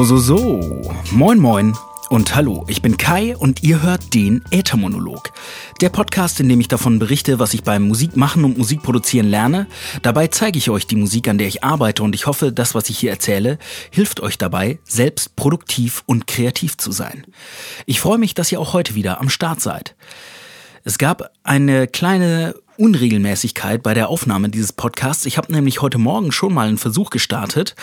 So, so, so. Moin, moin. Und hallo, ich bin Kai und ihr hört den Äthermonolog. Der Podcast, in dem ich davon berichte, was ich beim Musikmachen und Musikproduzieren lerne. Dabei zeige ich euch die Musik, an der ich arbeite und ich hoffe, das, was ich hier erzähle, hilft euch dabei, selbst produktiv und kreativ zu sein. Ich freue mich, dass ihr auch heute wieder am Start seid. Es gab eine kleine Unregelmäßigkeit bei der Aufnahme dieses Podcasts. Ich habe nämlich heute Morgen schon mal einen Versuch gestartet.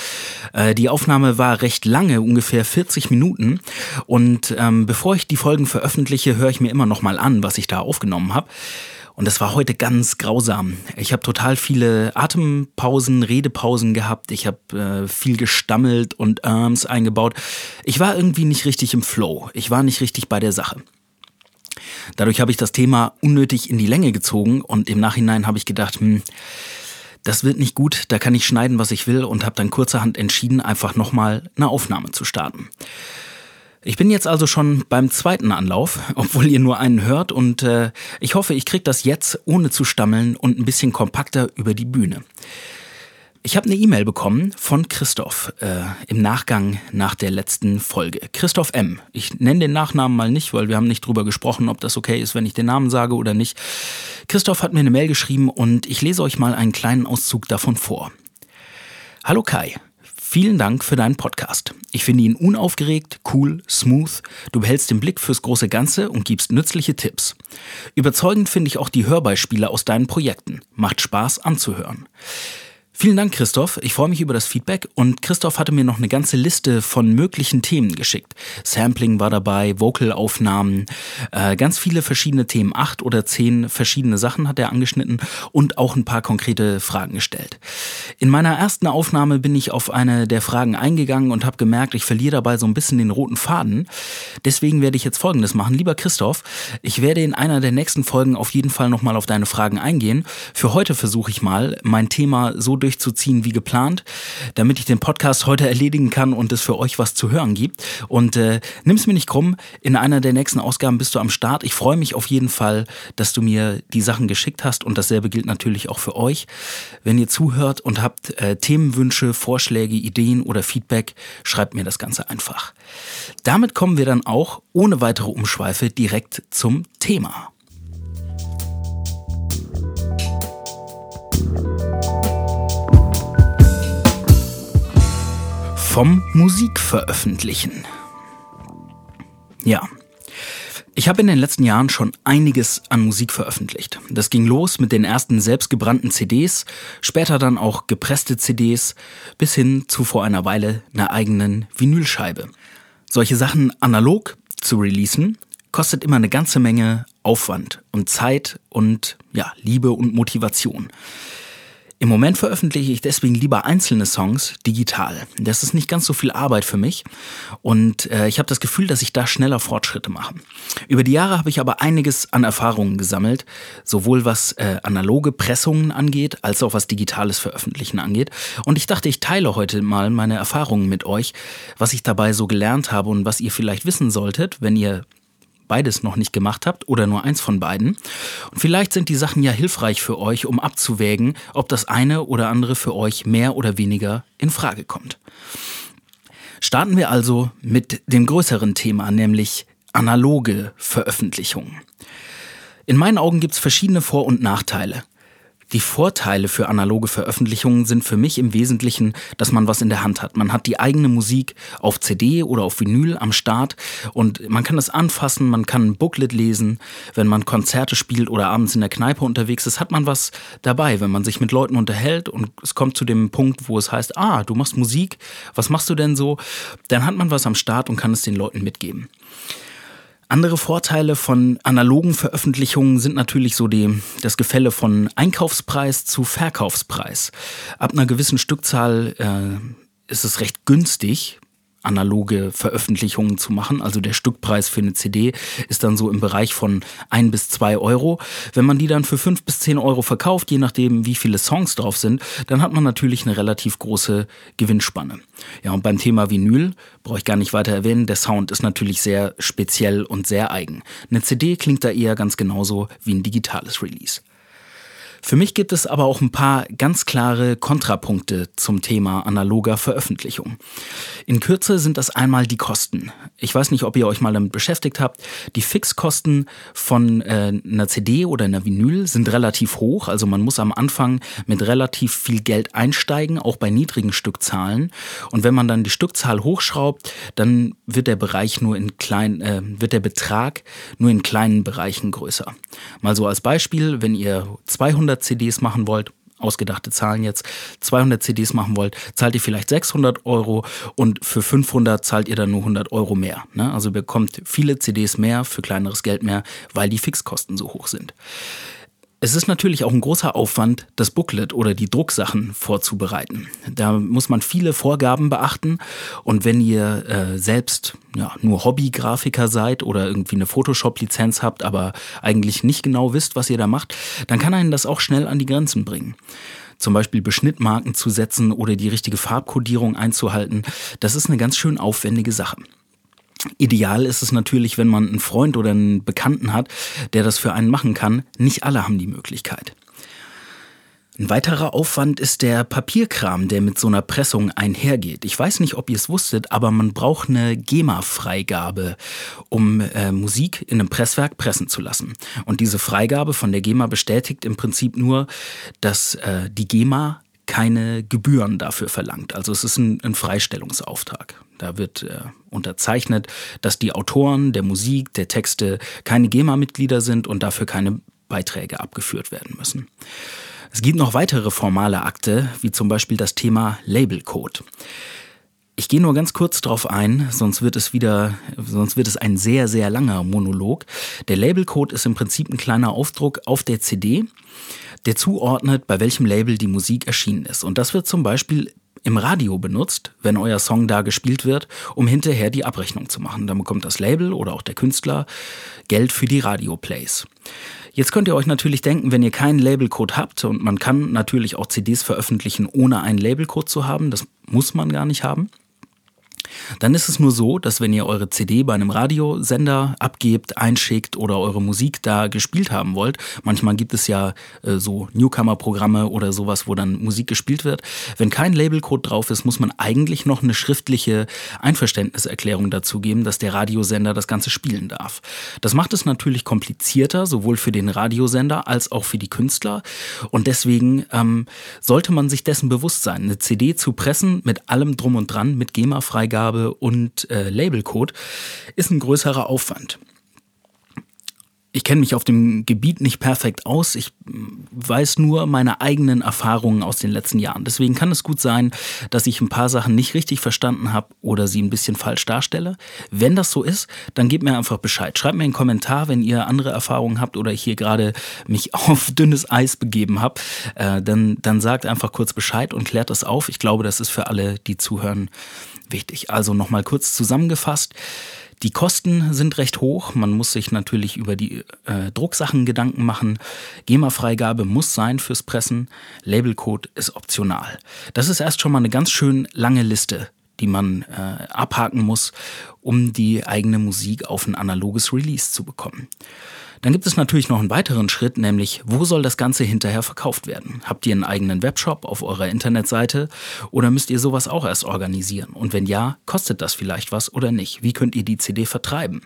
Äh, die Aufnahme war recht lange, ungefähr 40 Minuten. Und ähm, bevor ich die Folgen veröffentliche, höre ich mir immer noch mal an, was ich da aufgenommen habe. Und das war heute ganz grausam. Ich habe total viele Atempausen, Redepausen gehabt. Ich habe äh, viel gestammelt und Arms eingebaut. Ich war irgendwie nicht richtig im Flow. Ich war nicht richtig bei der Sache. Dadurch habe ich das Thema unnötig in die Länge gezogen und im Nachhinein habe ich gedacht, hm, das wird nicht gut, da kann ich schneiden, was ich will und habe dann kurzerhand entschieden, einfach nochmal eine Aufnahme zu starten. Ich bin jetzt also schon beim zweiten Anlauf, obwohl ihr nur einen hört und äh, ich hoffe, ich kriege das jetzt ohne zu stammeln und ein bisschen kompakter über die Bühne. Ich habe eine E-Mail bekommen von Christoph äh, im Nachgang nach der letzten Folge. Christoph M. Ich nenne den Nachnamen mal nicht, weil wir haben nicht drüber gesprochen, ob das okay ist, wenn ich den Namen sage oder nicht. Christoph hat mir eine Mail geschrieben und ich lese euch mal einen kleinen Auszug davon vor. Hallo Kai. Vielen Dank für deinen Podcast. Ich finde ihn unaufgeregt, cool, smooth. Du behältst den Blick fürs große Ganze und gibst nützliche Tipps. Überzeugend finde ich auch die Hörbeispiele aus deinen Projekten. Macht Spaß anzuhören. Vielen Dank, Christoph. Ich freue mich über das Feedback und Christoph hatte mir noch eine ganze Liste von möglichen Themen geschickt. Sampling war dabei, Vocalaufnahmen, äh, ganz viele verschiedene Themen, acht oder zehn verschiedene Sachen hat er angeschnitten und auch ein paar konkrete Fragen gestellt. In meiner ersten Aufnahme bin ich auf eine der Fragen eingegangen und habe gemerkt, ich verliere dabei so ein bisschen den roten Faden. Deswegen werde ich jetzt Folgendes machen. Lieber Christoph, ich werde in einer der nächsten Folgen auf jeden Fall nochmal auf deine Fragen eingehen. Für heute versuche ich mal, mein Thema so durch durchzuziehen wie geplant, damit ich den Podcast heute erledigen kann und es für euch was zu hören gibt. Und äh, nimm's mir nicht krumm, in einer der nächsten Ausgaben bist du am Start. Ich freue mich auf jeden Fall, dass du mir die Sachen geschickt hast und dasselbe gilt natürlich auch für euch. Wenn ihr zuhört und habt äh, Themenwünsche, Vorschläge, Ideen oder Feedback, schreibt mir das Ganze einfach. Damit kommen wir dann auch ohne weitere Umschweife direkt zum Thema. Vom Musikveröffentlichen. Ja. Ich habe in den letzten Jahren schon einiges an Musik veröffentlicht. Das ging los mit den ersten selbstgebrannten CDs, später dann auch gepresste CDs, bis hin zu vor einer Weile einer eigenen Vinylscheibe. Solche Sachen analog zu releasen, kostet immer eine ganze Menge Aufwand und Zeit und ja, Liebe und Motivation. Im Moment veröffentliche ich deswegen lieber einzelne Songs digital. Das ist nicht ganz so viel Arbeit für mich und äh, ich habe das Gefühl, dass ich da schneller Fortschritte mache. Über die Jahre habe ich aber einiges an Erfahrungen gesammelt, sowohl was äh, analoge Pressungen angeht, als auch was digitales Veröffentlichen angeht. Und ich dachte, ich teile heute mal meine Erfahrungen mit euch, was ich dabei so gelernt habe und was ihr vielleicht wissen solltet, wenn ihr beides noch nicht gemacht habt oder nur eins von beiden. Und vielleicht sind die Sachen ja hilfreich für euch, um abzuwägen, ob das eine oder andere für euch mehr oder weniger in Frage kommt. Starten wir also mit dem größeren Thema, nämlich analoge Veröffentlichungen. In meinen Augen gibt es verschiedene Vor- und Nachteile. Die Vorteile für analoge Veröffentlichungen sind für mich im Wesentlichen, dass man was in der Hand hat. Man hat die eigene Musik auf CD oder auf Vinyl am Start und man kann es anfassen, man kann ein Booklet lesen. Wenn man Konzerte spielt oder abends in der Kneipe unterwegs ist, hat man was dabei. Wenn man sich mit Leuten unterhält und es kommt zu dem Punkt, wo es heißt, ah, du machst Musik, was machst du denn so? Dann hat man was am Start und kann es den Leuten mitgeben. Andere Vorteile von analogen Veröffentlichungen sind natürlich so die, das Gefälle von Einkaufspreis zu Verkaufspreis. Ab einer gewissen Stückzahl äh, ist es recht günstig, analoge Veröffentlichungen zu machen. Also der Stückpreis für eine CD ist dann so im Bereich von ein bis zwei Euro. Wenn man die dann für fünf bis zehn Euro verkauft, je nachdem wie viele Songs drauf sind, dann hat man natürlich eine relativ große Gewinnspanne. Ja, und beim Thema Vinyl brauche ich gar nicht weiter erwähnen. Der Sound ist natürlich sehr speziell und sehr eigen. Eine CD klingt da eher ganz genauso wie ein digitales Release. Für mich gibt es aber auch ein paar ganz klare Kontrapunkte zum Thema analoger Veröffentlichung. In Kürze sind das einmal die Kosten. Ich weiß nicht, ob ihr euch mal damit beschäftigt habt. Die Fixkosten von äh, einer CD oder einer Vinyl sind relativ hoch. Also man muss am Anfang mit relativ viel Geld einsteigen, auch bei niedrigen Stückzahlen. Und wenn man dann die Stückzahl hochschraubt, dann wird der Bereich nur in kleinen, äh, wird der Betrag nur in kleinen Bereichen größer. Mal so als Beispiel, wenn ihr 200 200 CDs machen wollt, ausgedachte Zahlen jetzt, 200 CDs machen wollt, zahlt ihr vielleicht 600 Euro und für 500 zahlt ihr dann nur 100 Euro mehr. Ne? Also bekommt viele CDs mehr für kleineres Geld mehr, weil die Fixkosten so hoch sind. Es ist natürlich auch ein großer Aufwand, das Booklet oder die Drucksachen vorzubereiten. Da muss man viele Vorgaben beachten und wenn ihr äh, selbst ja, nur Hobby-Grafiker seid oder irgendwie eine Photoshop-Lizenz habt, aber eigentlich nicht genau wisst, was ihr da macht, dann kann einen das auch schnell an die Grenzen bringen zum Beispiel Beschnittmarken zu setzen oder die richtige Farbkodierung einzuhalten, das ist eine ganz schön aufwendige Sache. Ideal ist es natürlich, wenn man einen Freund oder einen Bekannten hat, der das für einen machen kann. Nicht alle haben die Möglichkeit. Ein weiterer Aufwand ist der Papierkram, der mit so einer Pressung einhergeht. Ich weiß nicht, ob ihr es wusstet, aber man braucht eine GEMA-Freigabe, um äh, Musik in einem Presswerk pressen zu lassen. Und diese Freigabe von der GEMA bestätigt im Prinzip nur, dass äh, die GEMA keine Gebühren dafür verlangt. Also es ist ein, ein Freistellungsauftrag. Da wird äh, unterzeichnet, dass die Autoren der Musik, der Texte keine GEMA-Mitglieder sind und dafür keine Beiträge abgeführt werden müssen. Es gibt noch weitere formale Akte, wie zum Beispiel das Thema Labelcode. Ich gehe nur ganz kurz drauf ein, sonst wird es wieder, sonst wird es ein sehr, sehr langer Monolog. Der Labelcode ist im Prinzip ein kleiner Aufdruck auf der CD, der zuordnet, bei welchem Label die Musik erschienen ist. Und das wird zum Beispiel im Radio benutzt, wenn euer Song da gespielt wird, um hinterher die Abrechnung zu machen. Dann bekommt das Label oder auch der Künstler Geld für die Radioplays. Jetzt könnt ihr euch natürlich denken, wenn ihr keinen Labelcode habt und man kann natürlich auch CDs veröffentlichen, ohne einen Labelcode zu haben, das muss man gar nicht haben. Dann ist es nur so, dass wenn ihr eure CD bei einem Radiosender abgebt, einschickt oder eure Musik da gespielt haben wollt, manchmal gibt es ja äh, so Newcomer-Programme oder sowas, wo dann Musik gespielt wird. Wenn kein Labelcode drauf ist, muss man eigentlich noch eine schriftliche Einverständniserklärung dazu geben, dass der Radiosender das Ganze spielen darf. Das macht es natürlich komplizierter, sowohl für den Radiosender als auch für die Künstler. Und deswegen ähm, sollte man sich dessen bewusst sein. Eine CD zu pressen mit allem drum und dran, mit GEMA-Freigabe, Freigabe und äh, Labelcode ist ein größerer Aufwand. Ich kenne mich auf dem Gebiet nicht perfekt aus. Ich weiß nur meine eigenen Erfahrungen aus den letzten Jahren. Deswegen kann es gut sein, dass ich ein paar Sachen nicht richtig verstanden habe oder sie ein bisschen falsch darstelle. Wenn das so ist, dann gebt mir einfach Bescheid. Schreibt mir einen Kommentar, wenn ihr andere Erfahrungen habt oder ich hier gerade mich auf dünnes Eis begeben habe. Äh, dann, dann sagt einfach kurz Bescheid und klärt das auf. Ich glaube, das ist für alle, die zuhören, wichtig. Also nochmal kurz zusammengefasst. Die Kosten sind recht hoch. Man muss sich natürlich über die äh, Drucksachen Gedanken machen. GEMA-Freigabe muss sein fürs Pressen. Labelcode ist optional. Das ist erst schon mal eine ganz schön lange Liste, die man äh, abhaken muss, um die eigene Musik auf ein analoges Release zu bekommen. Dann gibt es natürlich noch einen weiteren Schritt, nämlich wo soll das Ganze hinterher verkauft werden? Habt ihr einen eigenen Webshop auf eurer Internetseite oder müsst ihr sowas auch erst organisieren? Und wenn ja, kostet das vielleicht was oder nicht? Wie könnt ihr die CD vertreiben?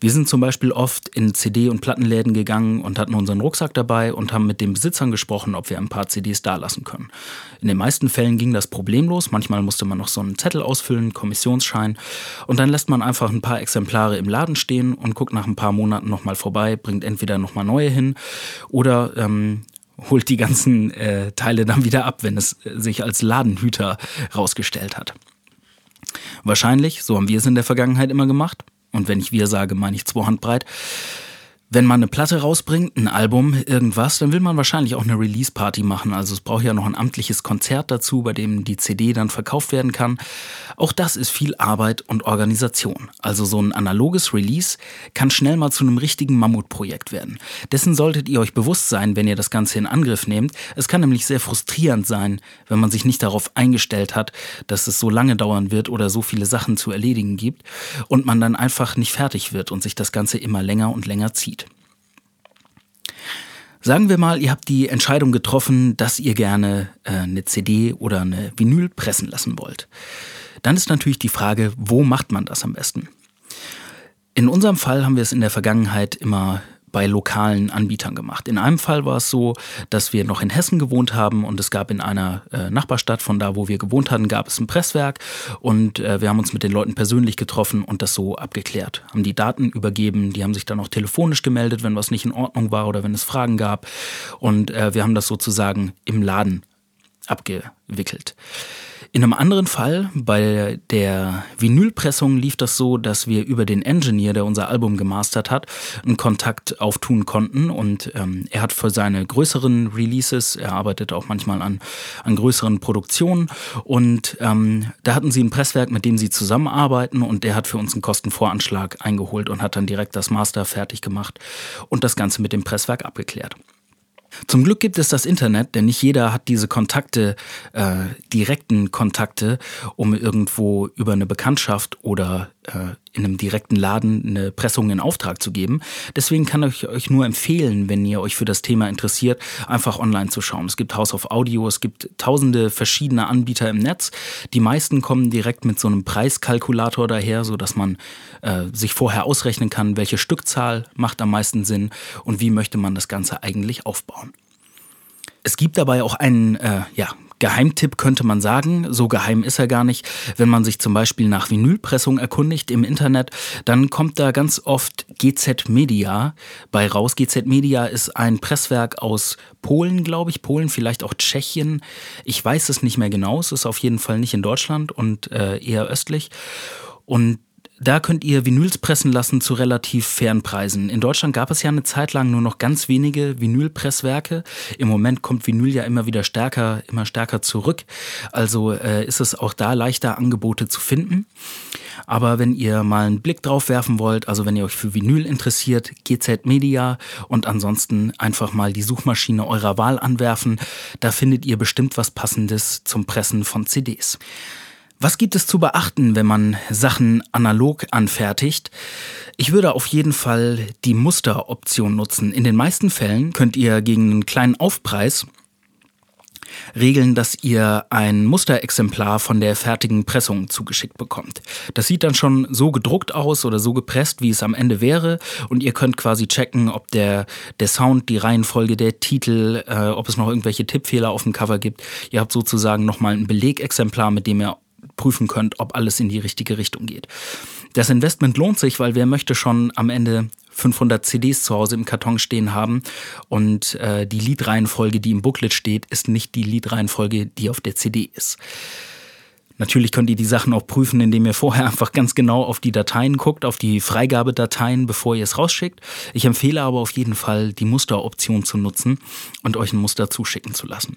Wir sind zum Beispiel oft in CD- und Plattenläden gegangen und hatten unseren Rucksack dabei und haben mit den Besitzern gesprochen, ob wir ein paar CDs dalassen können. In den meisten Fällen ging das problemlos. Manchmal musste man noch so einen Zettel ausfüllen, Kommissionsschein. Und dann lässt man einfach ein paar Exemplare im Laden stehen und guckt nach ein paar Monaten nochmal vorbei, bringt entweder nochmal neue hin oder ähm, holt die ganzen äh, Teile dann wieder ab, wenn es sich als Ladenhüter rausgestellt hat. Wahrscheinlich, so haben wir es in der Vergangenheit immer gemacht, und wenn ich wir sage, meine ich zwei Handbreit, wenn man eine Platte rausbringt, ein Album, irgendwas, dann will man wahrscheinlich auch eine Release-Party machen. Also es braucht ja noch ein amtliches Konzert dazu, bei dem die CD dann verkauft werden kann. Auch das ist viel Arbeit und Organisation. Also so ein analoges Release kann schnell mal zu einem richtigen Mammutprojekt werden. Dessen solltet ihr euch bewusst sein, wenn ihr das Ganze in Angriff nehmt. Es kann nämlich sehr frustrierend sein, wenn man sich nicht darauf eingestellt hat, dass es so lange dauern wird oder so viele Sachen zu erledigen gibt und man dann einfach nicht fertig wird und sich das Ganze immer länger und länger zieht. Sagen wir mal, ihr habt die Entscheidung getroffen, dass ihr gerne äh, eine CD oder eine Vinyl pressen lassen wollt. Dann ist natürlich die Frage, wo macht man das am besten? In unserem Fall haben wir es in der Vergangenheit immer bei lokalen Anbietern gemacht. In einem Fall war es so, dass wir noch in Hessen gewohnt haben und es gab in einer äh, Nachbarstadt von da, wo wir gewohnt hatten, gab es ein Presswerk und äh, wir haben uns mit den Leuten persönlich getroffen und das so abgeklärt. Haben die Daten übergeben, die haben sich dann auch telefonisch gemeldet, wenn was nicht in Ordnung war oder wenn es Fragen gab und äh, wir haben das sozusagen im Laden abgewickelt. In einem anderen Fall, bei der Vinylpressung, lief das so, dass wir über den Engineer, der unser Album gemastert hat, einen Kontakt auftun konnten. Und ähm, er hat für seine größeren Releases, er arbeitet auch manchmal an, an größeren Produktionen. Und ähm, da hatten sie ein Presswerk, mit dem sie zusammenarbeiten. Und der hat für uns einen Kostenvoranschlag eingeholt und hat dann direkt das Master fertig gemacht und das Ganze mit dem Presswerk abgeklärt. Zum Glück gibt es das Internet, denn nicht jeder hat diese Kontakte, äh, direkten Kontakte, um irgendwo über eine Bekanntschaft oder in einem direkten Laden eine Pressung in Auftrag zu geben. Deswegen kann ich euch nur empfehlen, wenn ihr euch für das Thema interessiert, einfach online zu schauen. Es gibt House of Audio, es gibt tausende verschiedene Anbieter im Netz. Die meisten kommen direkt mit so einem Preiskalkulator daher, so dass man äh, sich vorher ausrechnen kann, welche Stückzahl macht am meisten Sinn und wie möchte man das Ganze eigentlich aufbauen. Es gibt dabei auch einen äh, ja, Geheimtipp könnte man sagen, so geheim ist er gar nicht. Wenn man sich zum Beispiel nach Vinylpressung erkundigt im Internet, dann kommt da ganz oft GZ Media bei raus. GZ Media ist ein Presswerk aus Polen, glaube ich, Polen, vielleicht auch Tschechien. Ich weiß es nicht mehr genau. Es ist auf jeden Fall nicht in Deutschland und äh, eher östlich. Und da könnt ihr Vinyls pressen lassen zu relativ fairen Preisen. In Deutschland gab es ja eine Zeit lang nur noch ganz wenige Vinylpresswerke. Im Moment kommt Vinyl ja immer wieder stärker, immer stärker zurück. Also äh, ist es auch da leichter, Angebote zu finden. Aber wenn ihr mal einen Blick drauf werfen wollt, also wenn ihr euch für Vinyl interessiert, GZ Media und ansonsten einfach mal die Suchmaschine eurer Wahl anwerfen, da findet ihr bestimmt was Passendes zum Pressen von CDs. Was gibt es zu beachten, wenn man Sachen analog anfertigt? Ich würde auf jeden Fall die Musteroption nutzen. In den meisten Fällen könnt ihr gegen einen kleinen Aufpreis regeln, dass ihr ein Musterexemplar von der fertigen Pressung zugeschickt bekommt. Das sieht dann schon so gedruckt aus oder so gepresst, wie es am Ende wäre. Und ihr könnt quasi checken, ob der, der Sound, die Reihenfolge, der Titel, äh, ob es noch irgendwelche Tippfehler auf dem Cover gibt. Ihr habt sozusagen nochmal ein Belegexemplar, mit dem ihr prüfen könnt, ob alles in die richtige Richtung geht. Das Investment lohnt sich, weil wer möchte schon am Ende 500 CDs zu Hause im Karton stehen haben und äh, die Liedreihenfolge, die im Booklet steht, ist nicht die Liedreihenfolge, die auf der CD ist. Natürlich könnt ihr die Sachen auch prüfen, indem ihr vorher einfach ganz genau auf die Dateien guckt, auf die Freigabedateien, bevor ihr es rausschickt. Ich empfehle aber auf jeden Fall, die Musteroption zu nutzen und euch ein Muster zuschicken zu lassen.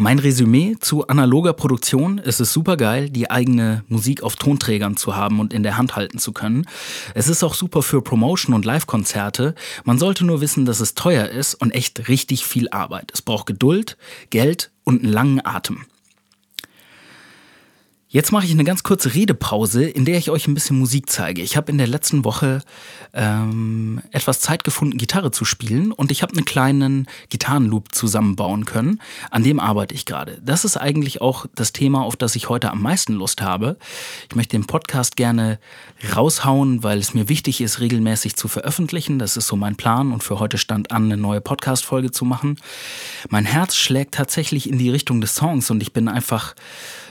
Mein Resümee zu analoger Produktion. Es ist super geil, die eigene Musik auf Tonträgern zu haben und in der Hand halten zu können. Es ist auch super für Promotion und Live-Konzerte. Man sollte nur wissen, dass es teuer ist und echt richtig viel Arbeit. Es braucht Geduld, Geld und einen langen Atem. Jetzt mache ich eine ganz kurze Redepause, in der ich euch ein bisschen Musik zeige. Ich habe in der letzten Woche ähm, etwas Zeit gefunden, Gitarre zu spielen und ich habe einen kleinen Gitarrenloop zusammenbauen können. An dem arbeite ich gerade. Das ist eigentlich auch das Thema, auf das ich heute am meisten Lust habe. Ich möchte den Podcast gerne raushauen, weil es mir wichtig ist, regelmäßig zu veröffentlichen. Das ist so mein Plan und für heute stand an, eine neue Podcast-Folge zu machen. Mein Herz schlägt tatsächlich in die Richtung des Songs und ich bin einfach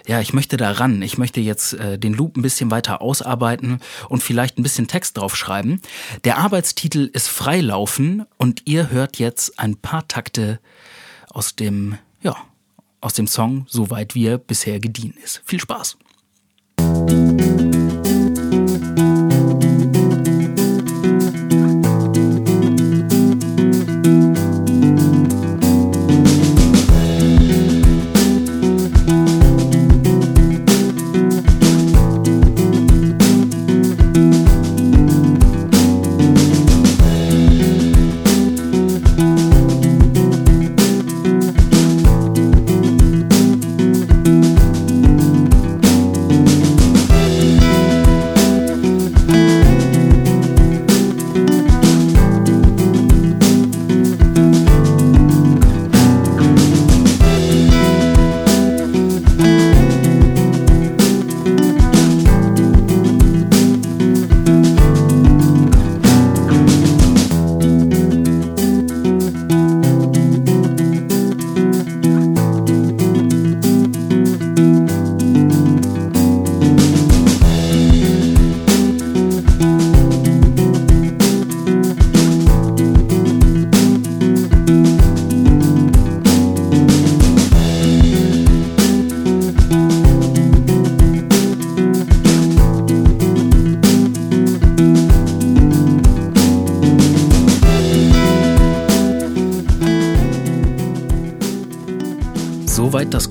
ja, ich möchte da ran. Ich möchte jetzt äh, den Loop ein bisschen weiter ausarbeiten und vielleicht ein bisschen Text draufschreiben. Der Arbeitstitel ist Freilaufen und ihr hört jetzt ein paar Takte aus dem, ja, aus dem Song, soweit wie er bisher gediehen ist. Viel Spaß!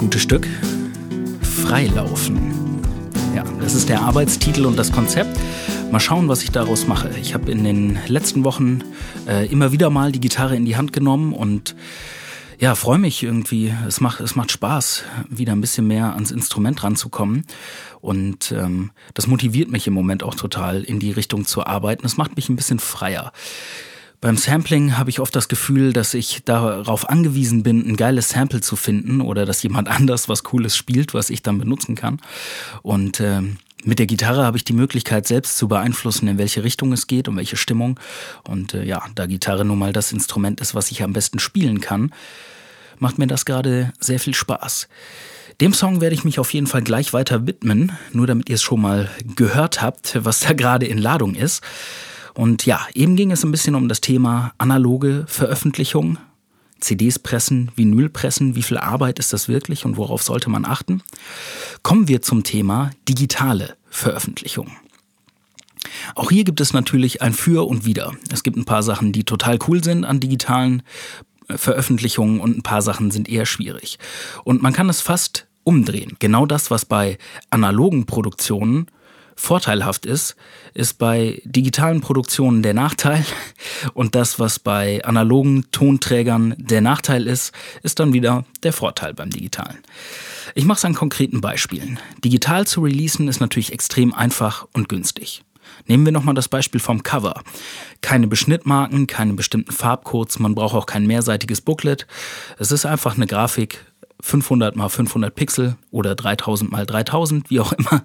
Gute Stück. Freilaufen. Ja, das ist der Arbeitstitel und das Konzept. Mal schauen, was ich daraus mache. Ich habe in den letzten Wochen äh, immer wieder mal die Gitarre in die Hand genommen und ja, freue mich irgendwie. Es macht, es macht Spaß, wieder ein bisschen mehr ans Instrument ranzukommen. Und ähm, das motiviert mich im Moment auch total, in die Richtung zu arbeiten. Es macht mich ein bisschen freier. Beim Sampling habe ich oft das Gefühl, dass ich darauf angewiesen bin, ein geiles Sample zu finden oder dass jemand anders was Cooles spielt, was ich dann benutzen kann. Und äh, mit der Gitarre habe ich die Möglichkeit, selbst zu beeinflussen, in welche Richtung es geht und welche Stimmung. Und äh, ja, da Gitarre nun mal das Instrument ist, was ich am besten spielen kann, macht mir das gerade sehr viel Spaß. Dem Song werde ich mich auf jeden Fall gleich weiter widmen, nur damit ihr es schon mal gehört habt, was da gerade in Ladung ist. Und ja, eben ging es ein bisschen um das Thema analoge Veröffentlichung. CDs pressen, Vinyl pressen, wie viel Arbeit ist das wirklich und worauf sollte man achten? Kommen wir zum Thema digitale Veröffentlichung. Auch hier gibt es natürlich ein Für und Wider. Es gibt ein paar Sachen, die total cool sind an digitalen äh, Veröffentlichungen und ein paar Sachen sind eher schwierig. Und man kann es fast umdrehen. Genau das, was bei analogen Produktionen vorteilhaft ist, ist bei digitalen Produktionen der Nachteil und das, was bei analogen Tonträgern der Nachteil ist, ist dann wieder der Vorteil beim digitalen. Ich mache es an konkreten Beispielen. Digital zu releasen ist natürlich extrem einfach und günstig. Nehmen wir nochmal das Beispiel vom Cover. Keine Beschnittmarken, keine bestimmten Farbcodes, man braucht auch kein mehrseitiges Booklet. Es ist einfach eine Grafik 500 mal 500 Pixel oder 3000 mal 3000, wie auch immer,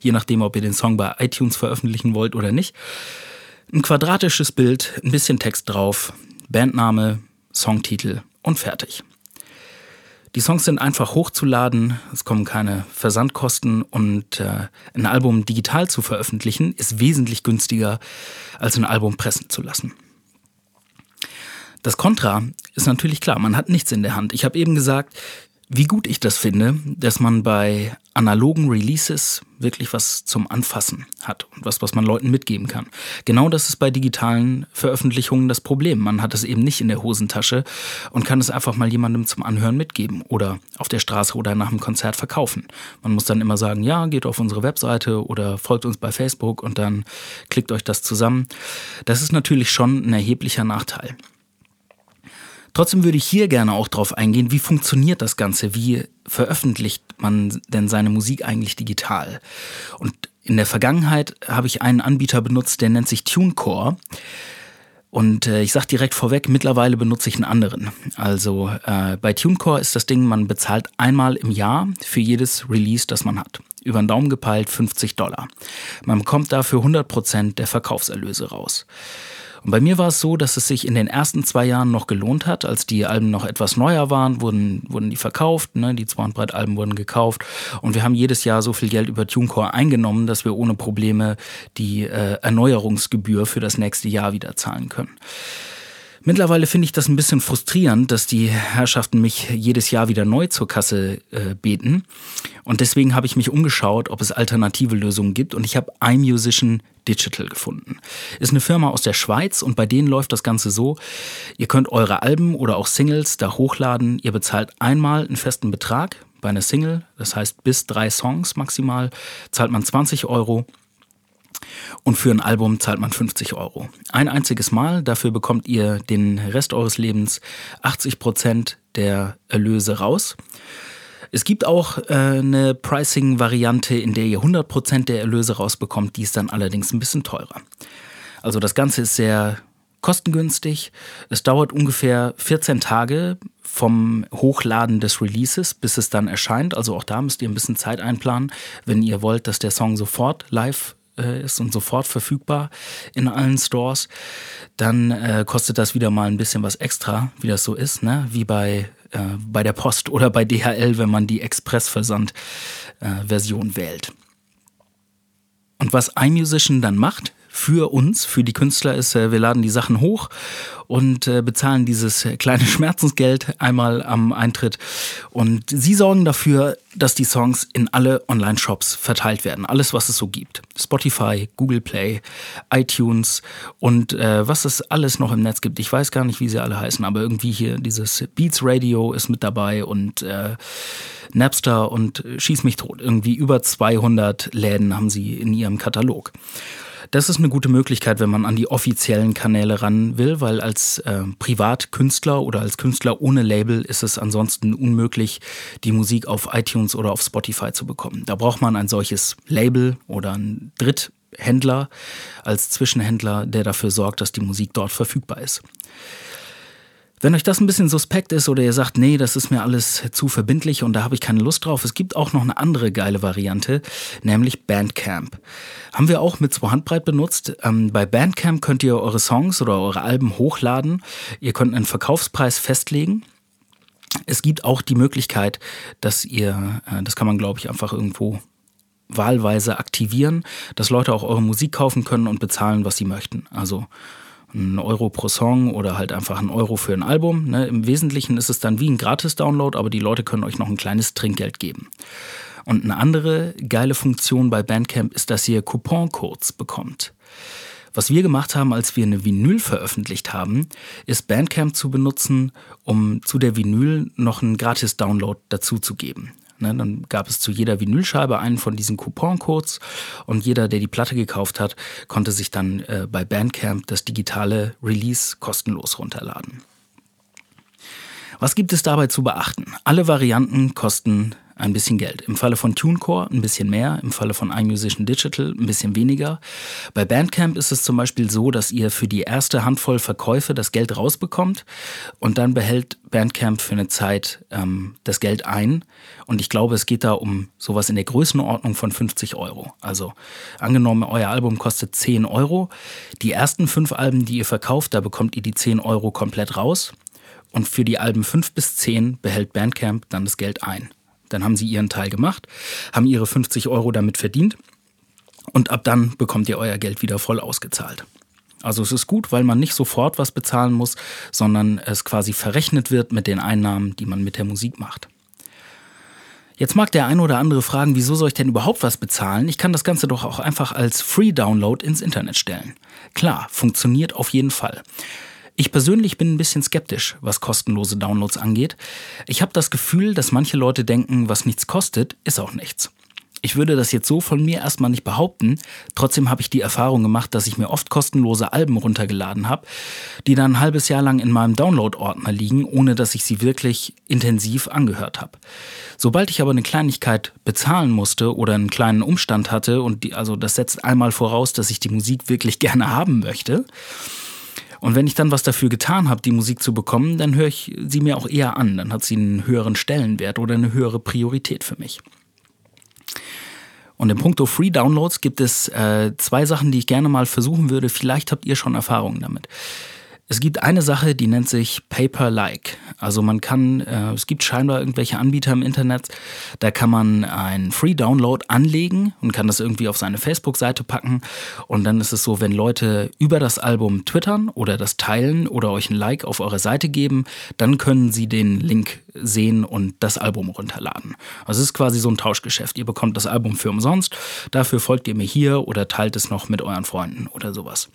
je nachdem, ob ihr den Song bei iTunes veröffentlichen wollt oder nicht. Ein quadratisches Bild, ein bisschen Text drauf, Bandname, Songtitel und fertig. Die Songs sind einfach hochzuladen, es kommen keine Versandkosten und äh, ein Album digital zu veröffentlichen ist wesentlich günstiger, als ein Album pressen zu lassen. Das Kontra ist natürlich klar, man hat nichts in der Hand. Ich habe eben gesagt, wie gut ich das finde, dass man bei analogen Releases wirklich was zum Anfassen hat und was, was man Leuten mitgeben kann. Genau das ist bei digitalen Veröffentlichungen das Problem. Man hat es eben nicht in der Hosentasche und kann es einfach mal jemandem zum Anhören mitgeben oder auf der Straße oder nach einem Konzert verkaufen. Man muss dann immer sagen, ja, geht auf unsere Webseite oder folgt uns bei Facebook und dann klickt euch das zusammen. Das ist natürlich schon ein erheblicher Nachteil. Trotzdem würde ich hier gerne auch darauf eingehen, wie funktioniert das Ganze? Wie veröffentlicht man denn seine Musik eigentlich digital? Und in der Vergangenheit habe ich einen Anbieter benutzt, der nennt sich TuneCore. Und äh, ich sage direkt vorweg, mittlerweile benutze ich einen anderen. Also äh, bei TuneCore ist das Ding, man bezahlt einmal im Jahr für jedes Release, das man hat. Über den Daumen gepeilt 50 Dollar. Man bekommt dafür 100% der Verkaufserlöse raus. Und bei mir war es so, dass es sich in den ersten zwei Jahren noch gelohnt hat. Als die Alben noch etwas neuer waren, wurden, wurden die verkauft. Ne? Die Zwei- und Brett-Alben wurden gekauft. Und wir haben jedes Jahr so viel Geld über TuneCore eingenommen, dass wir ohne Probleme die äh, Erneuerungsgebühr für das nächste Jahr wieder zahlen können. Mittlerweile finde ich das ein bisschen frustrierend, dass die Herrschaften mich jedes Jahr wieder neu zur Kasse äh, beten. Und deswegen habe ich mich umgeschaut, ob es alternative Lösungen gibt. Und ich habe iMusician Digital gefunden. Ist eine Firma aus der Schweiz und bei denen läuft das Ganze so, ihr könnt eure Alben oder auch Singles da hochladen. Ihr bezahlt einmal einen festen Betrag bei einer Single, das heißt bis drei Songs maximal, zahlt man 20 Euro. Und für ein Album zahlt man 50 Euro. Ein einziges Mal, dafür bekommt ihr den Rest eures Lebens 80 Prozent der Erlöse raus. Es gibt auch äh, eine Pricing-Variante, in der ihr 100 Prozent der Erlöse rausbekommt. Die ist dann allerdings ein bisschen teurer. Also das Ganze ist sehr kostengünstig. Es dauert ungefähr 14 Tage vom Hochladen des Releases, bis es dann erscheint. Also auch da müsst ihr ein bisschen Zeit einplanen, wenn ihr wollt, dass der Song sofort live äh, ist und sofort verfügbar in allen Stores, dann äh, kostet das wieder mal ein bisschen was extra, wie das so ist, ne? wie bei, äh, bei der Post oder bei DHL, wenn man die Expressversand-Version äh, wählt. Und was iMusician dann macht, für uns, für die Künstler ist, äh, wir laden die Sachen hoch und äh, bezahlen dieses kleine Schmerzensgeld einmal am Eintritt. Und sie sorgen dafür, dass die Songs in alle Online-Shops verteilt werden. Alles, was es so gibt. Spotify, Google Play, iTunes und äh, was es alles noch im Netz gibt. Ich weiß gar nicht, wie sie alle heißen, aber irgendwie hier dieses Beats Radio ist mit dabei und äh, Napster und Schieß mich tot. Irgendwie über 200 Läden haben sie in ihrem Katalog. Das ist eine gute Möglichkeit, wenn man an die offiziellen Kanäle ran will, weil als äh, Privatkünstler oder als Künstler ohne Label ist es ansonsten unmöglich, die Musik auf iTunes oder auf Spotify zu bekommen. Da braucht man ein solches Label oder ein Dritthändler als Zwischenhändler, der dafür sorgt, dass die Musik dort verfügbar ist. Wenn euch das ein bisschen suspekt ist oder ihr sagt, nee, das ist mir alles zu verbindlich und da habe ich keine Lust drauf, es gibt auch noch eine andere geile Variante, nämlich Bandcamp. Haben wir auch mit zwei Handbreit benutzt. Ähm, bei Bandcamp könnt ihr eure Songs oder eure Alben hochladen. Ihr könnt einen Verkaufspreis festlegen. Es gibt auch die Möglichkeit, dass ihr, äh, das kann man glaube ich einfach irgendwo wahlweise aktivieren, dass Leute auch eure Musik kaufen können und bezahlen, was sie möchten. Also ein Euro pro Song oder halt einfach ein Euro für ein Album. Ne? Im Wesentlichen ist es dann wie ein Gratis-Download, aber die Leute können euch noch ein kleines Trinkgeld geben. Und eine andere geile Funktion bei Bandcamp ist, dass ihr Coupon-Codes bekommt. Was wir gemacht haben, als wir eine Vinyl veröffentlicht haben, ist Bandcamp zu benutzen, um zu der Vinyl noch einen Gratis-Download dazu zu geben. Ne, dann gab es zu jeder Vinylscheibe einen von diesen Coupon-Codes und jeder, der die Platte gekauft hat, konnte sich dann äh, bei Bandcamp das digitale Release kostenlos runterladen. Was gibt es dabei zu beachten? Alle Varianten kosten ein bisschen Geld. Im Falle von TuneCore ein bisschen mehr, im Falle von iMusician Digital ein bisschen weniger. Bei Bandcamp ist es zum Beispiel so, dass ihr für die erste Handvoll Verkäufe das Geld rausbekommt und dann behält Bandcamp für eine Zeit ähm, das Geld ein. Und ich glaube, es geht da um sowas in der Größenordnung von 50 Euro. Also angenommen, euer Album kostet 10 Euro. Die ersten fünf Alben, die ihr verkauft, da bekommt ihr die 10 Euro komplett raus. Und für die Alben 5 bis 10 behält Bandcamp dann das Geld ein. Dann haben sie ihren Teil gemacht, haben ihre 50 Euro damit verdient und ab dann bekommt ihr euer Geld wieder voll ausgezahlt. Also es ist gut, weil man nicht sofort was bezahlen muss, sondern es quasi verrechnet wird mit den Einnahmen, die man mit der Musik macht. Jetzt mag der eine oder andere fragen, wieso soll ich denn überhaupt was bezahlen? Ich kann das Ganze doch auch einfach als Free Download ins Internet stellen. Klar, funktioniert auf jeden Fall. Ich persönlich bin ein bisschen skeptisch, was kostenlose Downloads angeht. Ich habe das Gefühl, dass manche Leute denken, was nichts kostet, ist auch nichts. Ich würde das jetzt so von mir erstmal nicht behaupten. Trotzdem habe ich die Erfahrung gemacht, dass ich mir oft kostenlose Alben runtergeladen habe, die dann ein halbes Jahr lang in meinem Download-Ordner liegen, ohne dass ich sie wirklich intensiv angehört habe. Sobald ich aber eine Kleinigkeit bezahlen musste oder einen kleinen Umstand hatte, und die, also das setzt einmal voraus, dass ich die Musik wirklich gerne haben möchte, und wenn ich dann was dafür getan habe, die Musik zu bekommen, dann höre ich sie mir auch eher an. Dann hat sie einen höheren Stellenwert oder eine höhere Priorität für mich. Und im Punkto Free Downloads gibt es äh, zwei Sachen, die ich gerne mal versuchen würde. Vielleicht habt ihr schon Erfahrungen damit. Es gibt eine Sache, die nennt sich Paper-like. Also man kann, äh, es gibt scheinbar irgendwelche Anbieter im Internet, da kann man einen Free Download anlegen und kann das irgendwie auf seine Facebook-Seite packen. Und dann ist es so, wenn Leute über das Album twittern oder das teilen oder euch ein Like auf eure Seite geben, dann können sie den Link sehen und das Album runterladen. Also es ist quasi so ein Tauschgeschäft. Ihr bekommt das Album für umsonst, dafür folgt ihr mir hier oder teilt es noch mit euren Freunden oder sowas.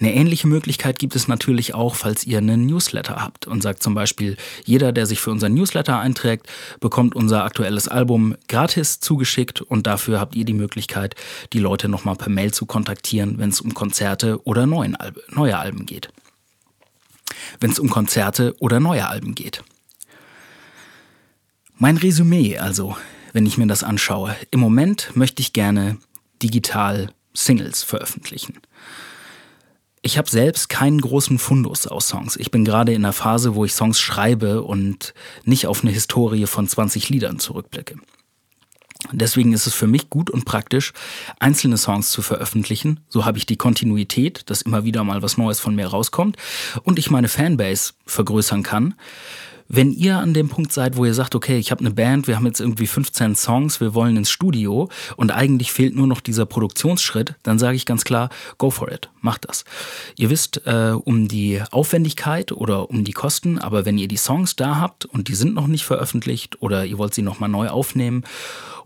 Eine ähnliche Möglichkeit gibt es natürlich auch, falls ihr einen Newsletter habt und sagt zum Beispiel, jeder, der sich für unseren Newsletter einträgt, bekommt unser aktuelles Album gratis zugeschickt und dafür habt ihr die Möglichkeit, die Leute nochmal per Mail zu kontaktieren, wenn es um Konzerte oder neue Alben geht. Wenn es um Konzerte oder neue Alben geht. Mein Resümee also, wenn ich mir das anschaue. Im Moment möchte ich gerne digital Singles veröffentlichen. Ich habe selbst keinen großen Fundus aus Songs. Ich bin gerade in einer Phase, wo ich Songs schreibe und nicht auf eine Historie von 20 Liedern zurückblicke. Deswegen ist es für mich gut und praktisch, einzelne Songs zu veröffentlichen. So habe ich die Kontinuität, dass immer wieder mal was Neues von mir rauskommt und ich meine Fanbase vergrößern kann. Wenn ihr an dem Punkt seid, wo ihr sagt, okay, ich habe eine Band, wir haben jetzt irgendwie 15 Songs, wir wollen ins Studio und eigentlich fehlt nur noch dieser Produktionsschritt, dann sage ich ganz klar, go for it, macht das. Ihr wisst äh, um die Aufwendigkeit oder um die Kosten, aber wenn ihr die Songs da habt und die sind noch nicht veröffentlicht oder ihr wollt sie nochmal neu aufnehmen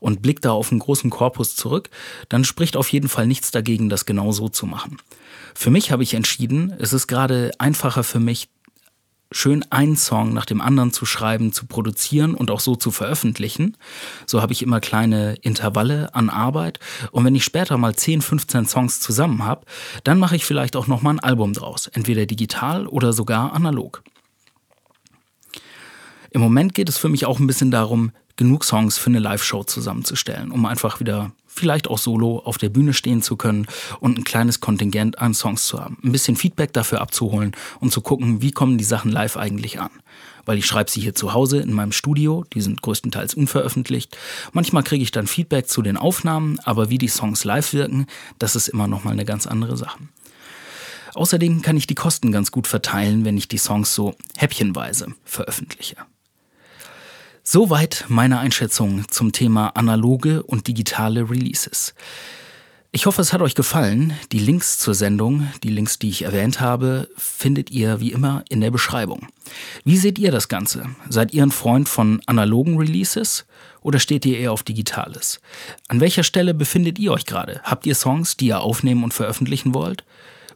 und blickt da auf einen großen Korpus zurück, dann spricht auf jeden Fall nichts dagegen, das genau so zu machen. Für mich habe ich entschieden, es ist gerade einfacher für mich, schön einen Song nach dem anderen zu schreiben, zu produzieren und auch so zu veröffentlichen. So habe ich immer kleine Intervalle an Arbeit. Und wenn ich später mal 10, 15 Songs zusammen habe, dann mache ich vielleicht auch nochmal ein Album draus. Entweder digital oder sogar analog. Im Moment geht es für mich auch ein bisschen darum, genug Songs für eine Live-Show zusammenzustellen, um einfach wieder vielleicht auch solo auf der Bühne stehen zu können und ein kleines Kontingent an Songs zu haben. Ein bisschen Feedback dafür abzuholen und zu gucken, wie kommen die Sachen live eigentlich an. Weil ich schreibe sie hier zu Hause in meinem Studio, die sind größtenteils unveröffentlicht. Manchmal kriege ich dann Feedback zu den Aufnahmen, aber wie die Songs live wirken, das ist immer noch mal eine ganz andere Sache. Außerdem kann ich die Kosten ganz gut verteilen, wenn ich die Songs so häppchenweise veröffentliche. Soweit meine Einschätzung zum Thema analoge und digitale Releases. Ich hoffe, es hat euch gefallen. Die Links zur Sendung, die Links, die ich erwähnt habe, findet ihr wie immer in der Beschreibung. Wie seht ihr das Ganze? Seid ihr ein Freund von analogen Releases oder steht ihr eher auf Digitales? An welcher Stelle befindet ihr euch gerade? Habt ihr Songs, die ihr aufnehmen und veröffentlichen wollt?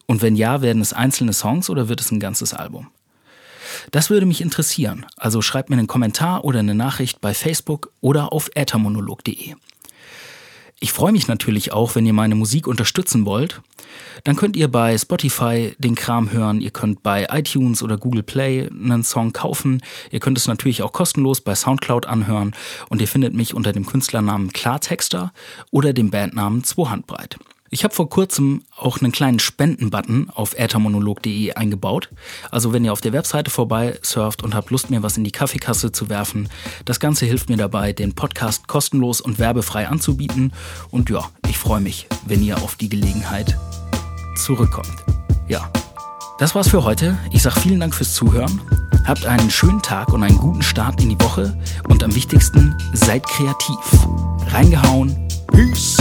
Und wenn ja, werden es einzelne Songs oder wird es ein ganzes Album? Das würde mich interessieren, also schreibt mir einen Kommentar oder eine Nachricht bei Facebook oder auf äthermonolog.de. Ich freue mich natürlich auch, wenn ihr meine Musik unterstützen wollt. Dann könnt ihr bei Spotify den Kram hören, ihr könnt bei iTunes oder Google Play einen Song kaufen, ihr könnt es natürlich auch kostenlos bei Soundcloud anhören und ihr findet mich unter dem Künstlernamen Klartexter oder dem Bandnamen Zwohandbreit. Ich habe vor kurzem auch einen kleinen Spendenbutton auf äthermonolog.de eingebaut. Also wenn ihr auf der Webseite vorbei surft und habt Lust, mir was in die Kaffeekasse zu werfen, das Ganze hilft mir dabei, den Podcast kostenlos und werbefrei anzubieten. Und ja, ich freue mich, wenn ihr auf die Gelegenheit zurückkommt. Ja, das war's für heute. Ich sage vielen Dank fürs Zuhören. Habt einen schönen Tag und einen guten Start in die Woche. Und am wichtigsten, seid kreativ. Reingehauen. Peace.